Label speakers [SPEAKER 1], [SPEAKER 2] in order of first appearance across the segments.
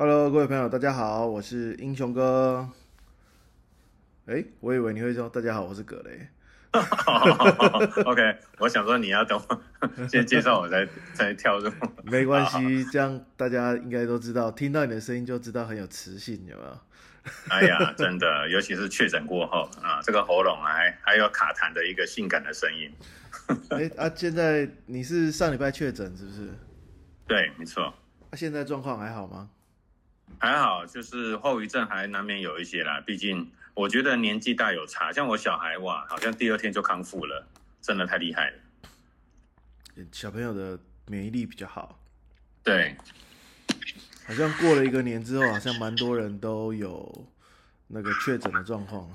[SPEAKER 1] Hello，各位朋友，大家好，我是英雄哥。哎，我以为你会说大家好，我是葛雷。
[SPEAKER 2] OK，我想说你要等我 先介绍我才才跳入。
[SPEAKER 1] 没关系，这样大家应该都知道，听到你的声音就知道很有磁性，有没有？
[SPEAKER 2] 哎呀，真的，尤其是确诊过后啊，这个喉咙还还有卡痰的一个性感的声音。
[SPEAKER 1] 哎啊，现在你是上礼拜确诊是不是？
[SPEAKER 2] 对，没错，
[SPEAKER 1] 啊，现在状况还好吗？
[SPEAKER 2] 还好，就是后遗症还难免有一些啦。毕竟我觉得年纪大有差，像我小孩哇，好像第二天就康复了，真的太厉害了。
[SPEAKER 1] 小朋友的免疫力比较好，
[SPEAKER 2] 对，
[SPEAKER 1] 好像过了一个年之后，好像蛮多人都有那个确诊的状况。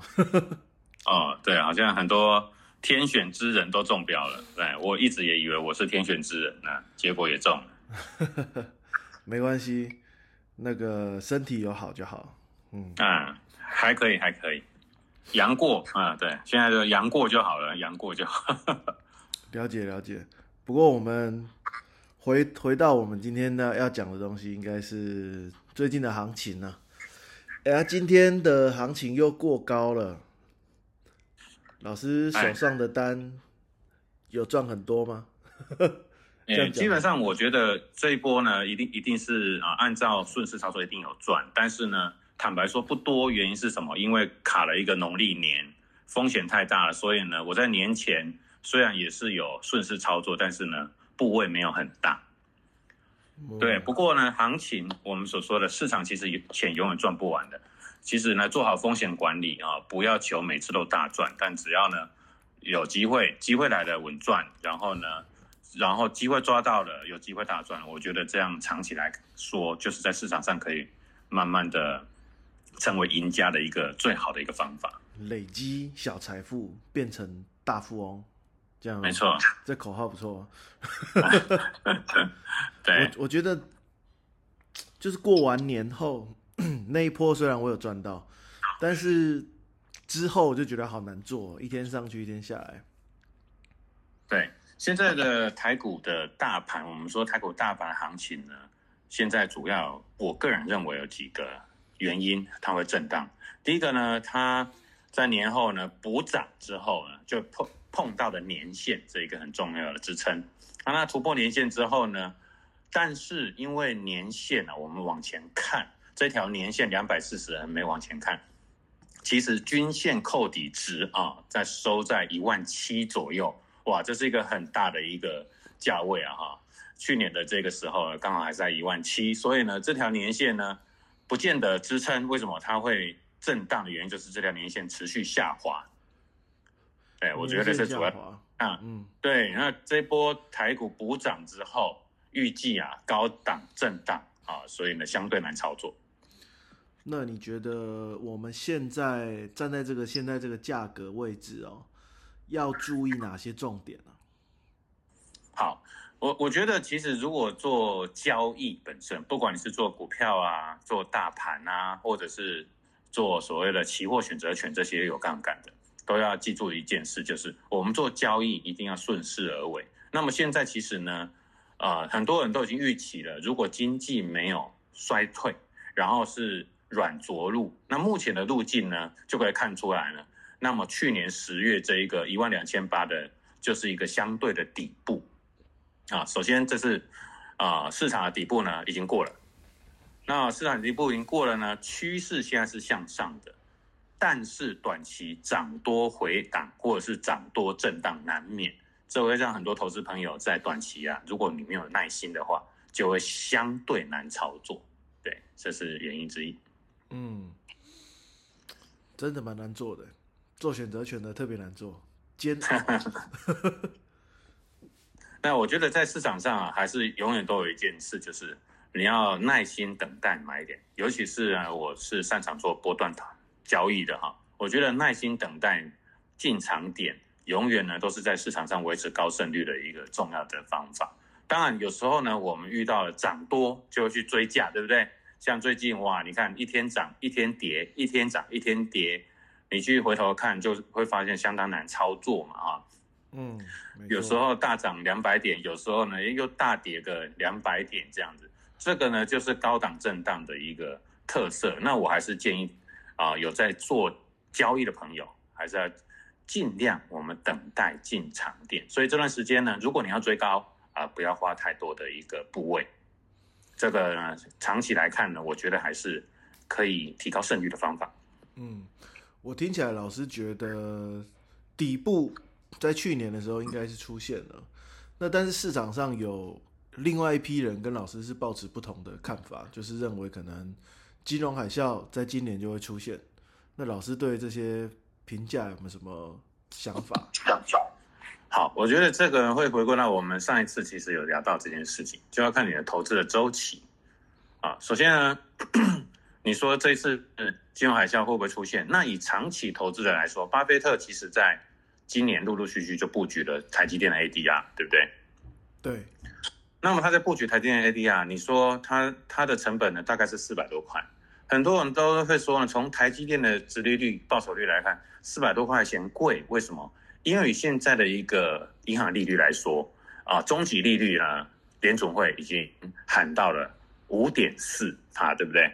[SPEAKER 2] 哦，对，好像很多天选之人都中标了。对我一直也以为我是天选之人呢，结果也中了。
[SPEAKER 1] 没关系，那个身体有好就好。嗯，
[SPEAKER 2] 啊，还可以，还可以，阳过啊，对，现在就阳过就好了，阳过就好。
[SPEAKER 1] 了解了解。不过我们回回到我们今天呢要讲的东西，应该是最近的行情呢、哎呀，今天的行情又过高了。老师手上的单有赚很多吗？这样
[SPEAKER 2] 诶，
[SPEAKER 1] 讲
[SPEAKER 2] 基本上我觉得这一波呢，一定一定是啊，按照顺势操作一定有赚，但是呢，坦白说不多，原因是什么？因为卡了一个农历年，风险太大了，所以呢，我在年前虽然也是有顺势操作，但是呢，部位没有很大。对，不过呢，行情我们所说的市场其实钱永远赚不完的。其实呢，做好风险管理啊，不要求每次都大赚，但只要呢有机会，机会来了稳赚，然后呢，然后机会抓到了，有机会大赚，我觉得这样长期来说，就是在市场上可以慢慢的成为赢家的一个最好的一个方法。
[SPEAKER 1] 累积小财富变成大富翁，这样
[SPEAKER 2] 没，错，
[SPEAKER 1] 这口号不错。
[SPEAKER 2] 对
[SPEAKER 1] 我我觉得就是过完年后 那一波，虽然我有赚到，但是之后我就觉得好难做，一天上去一天下来。
[SPEAKER 2] 对，现在的台股的大盘，我们说台股大盘行情呢，现在主要我个人认为有几个原因它会震荡。第一个呢，它在年后呢补涨之后呢，就碰碰到的年线这一个很重要的支撑。那突破年线之后呢，但是因为年线呢、我们往前看这条年线两百四十没往前看，其实均线扣底值啊，在收在一万七左右。哇，这是一个很大的一个价位啊哈！去年的这个时候呢刚好还在一万七，所以呢，这条年线呢不见得支撑。为什么它会震荡的原因就是这条年线持续下滑。对，我觉得是主要啊。
[SPEAKER 1] 嗯，
[SPEAKER 2] 对，那这波台股补涨之后，预计啊高档震荡啊，所以呢相对难操作。
[SPEAKER 1] 那你觉得我们现在站在这个现在这个价格位置哦，要注意哪些重点呢、
[SPEAKER 2] 好，我我觉得其实如果做交易本身，不管你是做股票啊、做大盘啊，或者是做所谓的期货选择权这些有杠杆的，都要记住一件事，就是我们做交易一定要顺势而为。那么现在其实呢，呃，很多人都已经预期了，如果经济没有衰退，然后是软着陆，那目前的路径呢，就可以看出来了。那么去年十月这一个一万两千八的，就是一个相对的底部啊。首先这是啊、市场的底部呢已经过了，那市场底部已经过了呢，趋势现在是向上的，但是短期涨多回档或者是涨多震荡难免，这会让很多投资朋友在短期啊，如果你没有耐心的话，就会相对难操作。对，这是原因之一。
[SPEAKER 1] 嗯，真的蛮难做的，做选择权的特别难做，煎熬。
[SPEAKER 2] 那我觉得在市场上啊，还是永远都有一件事，就是你要耐心等待买点。尤其是啊，我是擅长做波段交易的哈，我觉得耐心等待进场点，永远呢都是在市场上维持高胜率的一个重要的方法。当然，有时候呢，我们遇到了涨多就会去追价，对不对？像最近哇，你看一天涨一天跌，一天涨一天跌，你去回头看就会发现相当难操作嘛啊。
[SPEAKER 1] 嗯，
[SPEAKER 2] 有时候大涨两百点，有时候呢又大跌个两百点这样子。这个呢就是高档震荡的一个特色。那我还是建议啊，有在做交易的朋友，还是要尽量我们等待进场点。所以这段时间呢，如果你要追高啊，不要花太多的一个部位。这个呢，长期来看呢，我觉得还是可以提高胜率的方法。
[SPEAKER 1] 嗯，我听起来老师觉得底部在去年的时候应该是出现了，那但是市场上有另外一批人跟老师是抱持不同的看法，就是认为可能金融海啸在今年就会出现。那老师对这些评价有没有什么想法？
[SPEAKER 2] 好，我觉得这个会回归到我们上一次其实有聊到这件事情，就要看你的投资的周期啊。首先呢，你说这次金融海啸会不会出现？那以长期投资者来说，巴菲特其实在今年陆陆续续就布局了台积电的 ADR，对不对？
[SPEAKER 1] 对。
[SPEAKER 2] 那么他在布局台积电 ADR，你说他他的成本呢大概是四百多块，很多人都会说呢，从台积电的殖利率、报酬率来看，四百多块钱贵，为什么？因为以现在的一个银行利率来说，啊，中级利率呢，联总会已经喊到了五点四啊，对不对？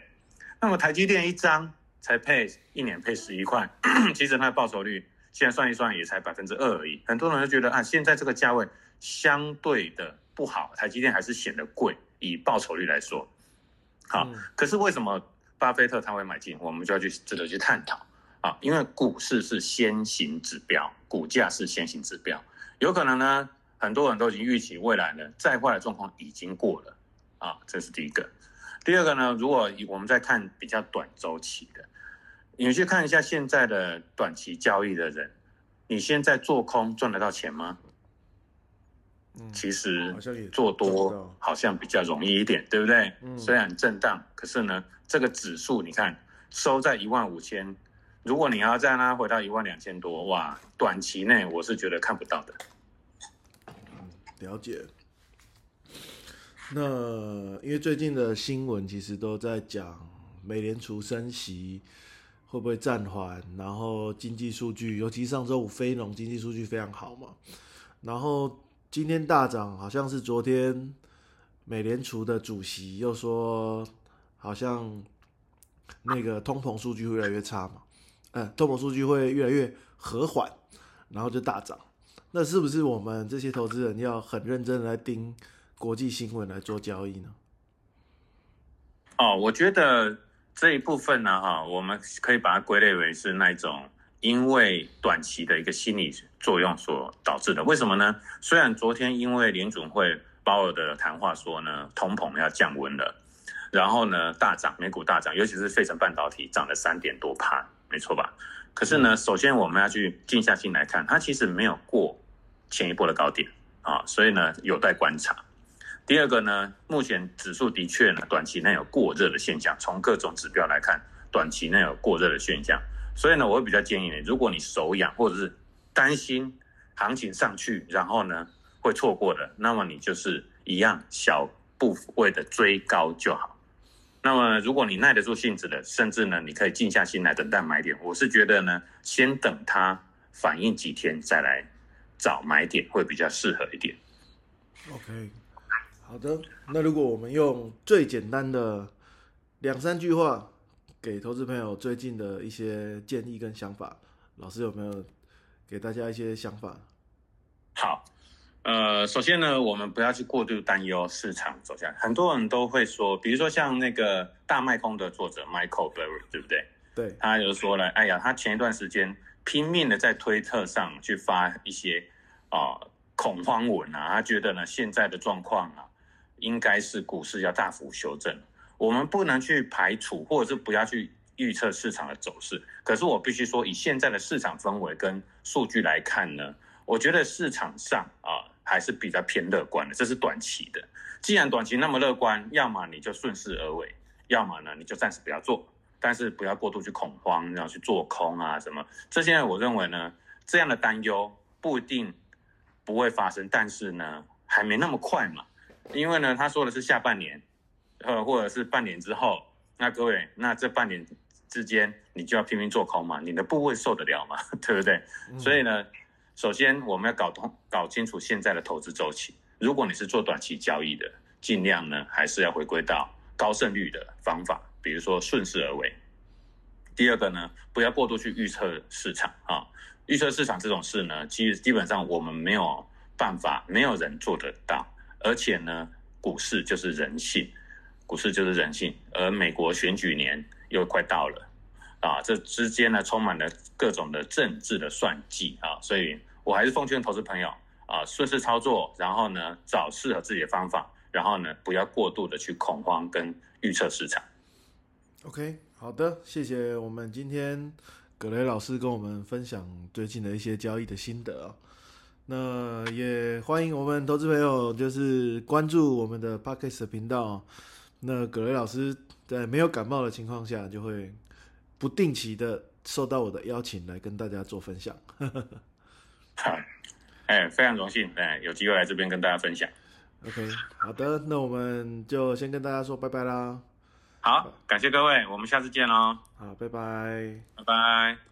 [SPEAKER 2] 那么台积电一张才配一年配十一块，其实它的报酬率现在算一算也才百分之二而已。很多人就觉得啊，现在这个价位相对的不好，台积电还是显得贵，以报酬率来说。好，可是为什么巴菲特他会买进？我们就要去值得去探讨。啊，因为股市是先行指标，股价是先行指标，有可能呢，很多人都已经预期未来呢，再坏的状况已经过了，啊，这是第一个。第二个呢，如果我们在看比较短周期的，你去看一下现在的短期交易的人，你现在做空赚得到钱吗？其实做多好像比较容易一点，对不对？虽然震荡，可是呢，这个指数你看收在一万五千。如果你要再让它回到一万两千多，哇，短期内我是觉得看不到的。
[SPEAKER 1] 了解。那因为最近的新闻其实都在讲美联储升息会不会暂缓，然后经济数据，尤其上周五非农经济数据非常好嘛，然后今天大涨，好像是昨天美联储的主席又说，好像那个通膨数据会越来越差嘛。嗯，通膨数据会越来越和缓，然后就大涨。那是不是我们这些投资人要很认真来盯国际新闻来做交易呢？
[SPEAKER 2] 哦，我觉得这一部分呢，哈，我们可以把它归类为是那种因为短期的一个心理作用所导致的。为什么呢？虽然昨天因为联准会鲍尔的谈话说呢，通膨要降温了，然后呢大涨，美股大涨，尤其是费城半导体涨了三点多帕。没错吧？可是呢，首先我们要去静下心来看，它其实没有过前一波的高点啊，所以呢有待观察。第二个呢，目前指数的确呢短期内有过热的现象，从各种指标来看，短期内有过热的现象。所以呢，我会比较建议你，如果你手痒或者是担心行情上去，然后呢会错过的，那么你就是一样小部位的追高就好。那么，如果你耐得住性子的，甚至呢，你可以静下心来等待买点。我是觉得呢，先等它反应几天再来找买点会比较适合一点。
[SPEAKER 1] OK，好的。那如果我们用最简单的两三句话给投资朋友最近的一些建议跟想法，老师有没有给大家一些想法？
[SPEAKER 2] 好。呃，首先呢，我们不要去过度担忧市场走向。很多人都会说，比如说像那个大卖空的作者 Michael Berry，对不对？
[SPEAKER 1] 对，
[SPEAKER 2] 他就说了，哎呀，他前一段时间拼命的在推特上去发一些啊恐慌文啊，他觉得呢现在的状况啊，应该是股市要大幅修正。我们不能去排除，或者是不要去预测市场的走势。可是我必须说，以现在的市场氛围跟数据来看呢，我觉得市场上啊。还是比较偏乐观的，这是短期的。既然短期那么乐观，要么你就顺势而为，要么呢你就暂时不要做，但是不要过度去恐慌，然后去做空啊什么。这些我认为呢，这样的担忧不一定不会发生，但是呢还没那么快嘛。因为呢他说的是下半年，呃或者是半年之后，那各位那这半年之间你就要拼命做空嘛，你的部位受得了吗？对不对？所以呢。首先，我们要搞通、搞清楚现在的投资周期。如果你是做短期交易的，尽量呢还是要回归到高胜率的方法，比如说顺势而为。第二个呢，不要过度去预测市场啊，预测市场这种事呢，其实基本上我们没有办法，没有人做得到，而且呢，股市就是人性，股市就是人性，而美国选举年又快到了。啊，这之间呢充满了各种的政治的算计啊，所以我还是奉劝投资朋友啊，顺势操作，然后呢找适合自己的方法，然后呢不要过度的去恐慌跟预测市场。
[SPEAKER 1] OK，好的，谢谢我们今天葛雷老师跟我们分享最近的一些交易的心得，那也欢迎我们投资朋友就是关注我们的 Podcast 频道，那葛雷老师在没有感冒的情况下就会。不定期的受到我的邀请来跟大家做分享，
[SPEAKER 2] 好，哎，非常荣幸，哎，有机会来这边跟大家分享。
[SPEAKER 1] OK，好的，那我们就先跟大家说拜拜啦。
[SPEAKER 2] 好，感谢各位，我们下次见喽。
[SPEAKER 1] 好，拜拜，
[SPEAKER 2] 拜拜。